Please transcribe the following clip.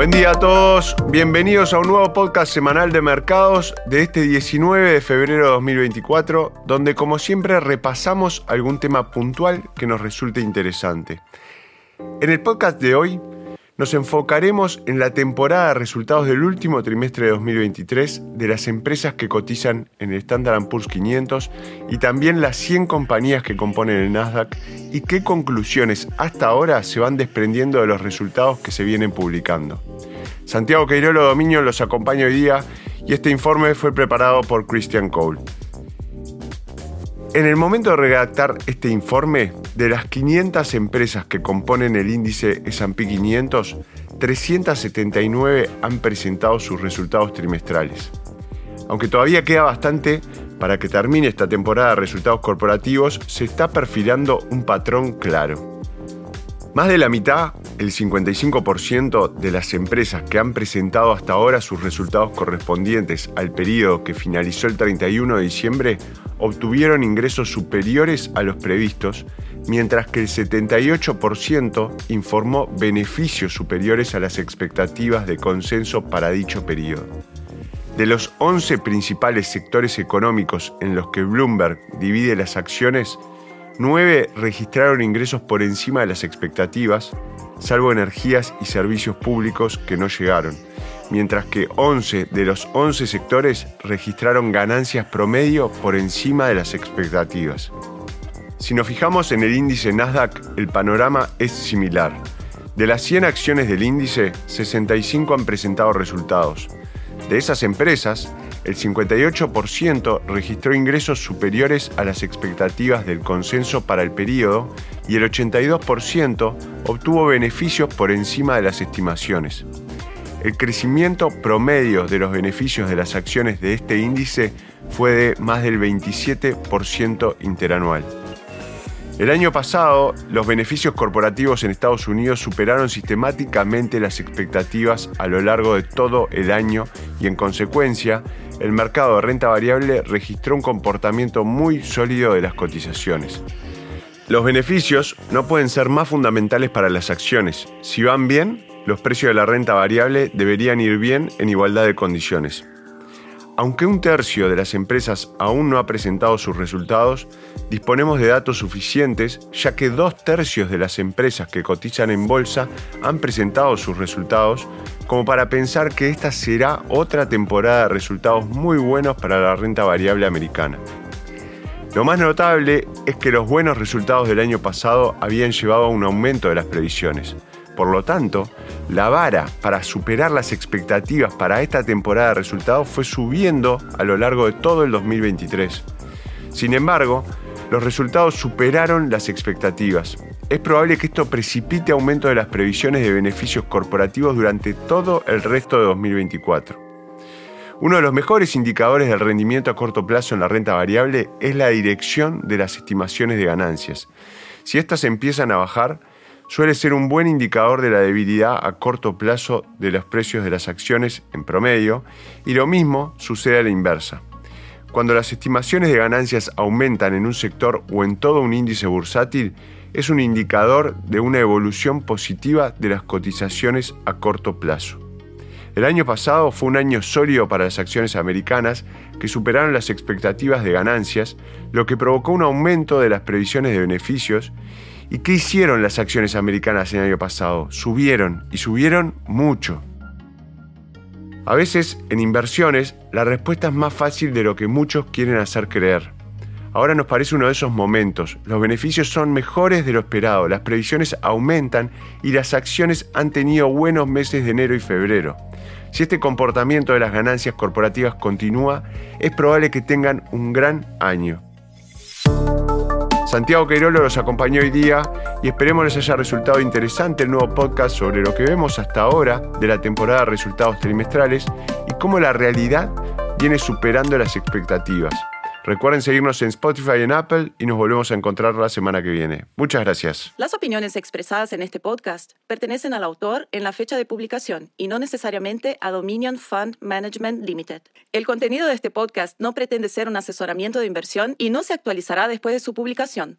Buen día a todos, bienvenidos a un nuevo podcast semanal de mercados de este 19 de febrero de 2024, donde como siempre repasamos algún tema puntual que nos resulte interesante. En el podcast de hoy nos enfocaremos en la temporada de resultados del último trimestre de 2023 de las empresas que cotizan en el Standard Poor's 500 y también las 100 compañías que componen el Nasdaq y qué conclusiones hasta ahora se van desprendiendo de los resultados que se vienen publicando. Santiago Queirolo Dominio los acompaña hoy día y este informe fue preparado por Christian Cole. En el momento de redactar este informe, de las 500 empresas que componen el índice S&P 500, 379 han presentado sus resultados trimestrales. Aunque todavía queda bastante para que termine esta temporada de resultados corporativos, se está perfilando un patrón claro. Más de la mitad, el 55% de las empresas que han presentado hasta ahora sus resultados correspondientes al periodo que finalizó el 31 de diciembre, obtuvieron ingresos superiores a los previstos, mientras que el 78% informó beneficios superiores a las expectativas de consenso para dicho periodo. De los 11 principales sectores económicos en los que Bloomberg divide las acciones, 9 registraron ingresos por encima de las expectativas, salvo energías y servicios públicos que no llegaron, mientras que 11 de los 11 sectores registraron ganancias promedio por encima de las expectativas. Si nos fijamos en el índice Nasdaq, el panorama es similar. De las 100 acciones del índice, 65 han presentado resultados. De esas empresas, el 58% registró ingresos superiores a las expectativas del consenso para el periodo y el 82% obtuvo beneficios por encima de las estimaciones. El crecimiento promedio de los beneficios de las acciones de este índice fue de más del 27% interanual. El año pasado, los beneficios corporativos en Estados Unidos superaron sistemáticamente las expectativas a lo largo de todo el año y en consecuencia, el mercado de renta variable registró un comportamiento muy sólido de las cotizaciones. Los beneficios no pueden ser más fundamentales para las acciones. Si van bien, los precios de la renta variable deberían ir bien en igualdad de condiciones. Aunque un tercio de las empresas aún no ha presentado sus resultados, disponemos de datos suficientes ya que dos tercios de las empresas que cotizan en bolsa han presentado sus resultados como para pensar que esta será otra temporada de resultados muy buenos para la renta variable americana. Lo más notable es que los buenos resultados del año pasado habían llevado a un aumento de las previsiones. Por lo tanto, la vara para superar las expectativas para esta temporada de resultados fue subiendo a lo largo de todo el 2023. Sin embargo, los resultados superaron las expectativas. Es probable que esto precipite aumento de las previsiones de beneficios corporativos durante todo el resto de 2024. Uno de los mejores indicadores del rendimiento a corto plazo en la renta variable es la dirección de las estimaciones de ganancias. Si estas empiezan a bajar, suele ser un buen indicador de la debilidad a corto plazo de los precios de las acciones en promedio y lo mismo sucede a la inversa. Cuando las estimaciones de ganancias aumentan en un sector o en todo un índice bursátil, es un indicador de una evolución positiva de las cotizaciones a corto plazo. El año pasado fue un año sólido para las acciones americanas que superaron las expectativas de ganancias, lo que provocó un aumento de las previsiones de beneficios ¿Y qué hicieron las acciones americanas el año pasado? Subieron y subieron mucho. A veces en inversiones la respuesta es más fácil de lo que muchos quieren hacer creer. Ahora nos parece uno de esos momentos. Los beneficios son mejores de lo esperado, las previsiones aumentan y las acciones han tenido buenos meses de enero y febrero. Si este comportamiento de las ganancias corporativas continúa, es probable que tengan un gran año. Santiago Queirolo los acompañó hoy día y esperemos les haya resultado interesante el nuevo podcast sobre lo que vemos hasta ahora de la temporada de resultados trimestrales y cómo la realidad viene superando las expectativas. Recuerden seguirnos en Spotify y en Apple y nos volvemos a encontrar la semana que viene. Muchas gracias. Las opiniones expresadas en este podcast pertenecen al autor en la fecha de publicación y no necesariamente a Dominion Fund Management Limited. El contenido de este podcast no pretende ser un asesoramiento de inversión y no se actualizará después de su publicación.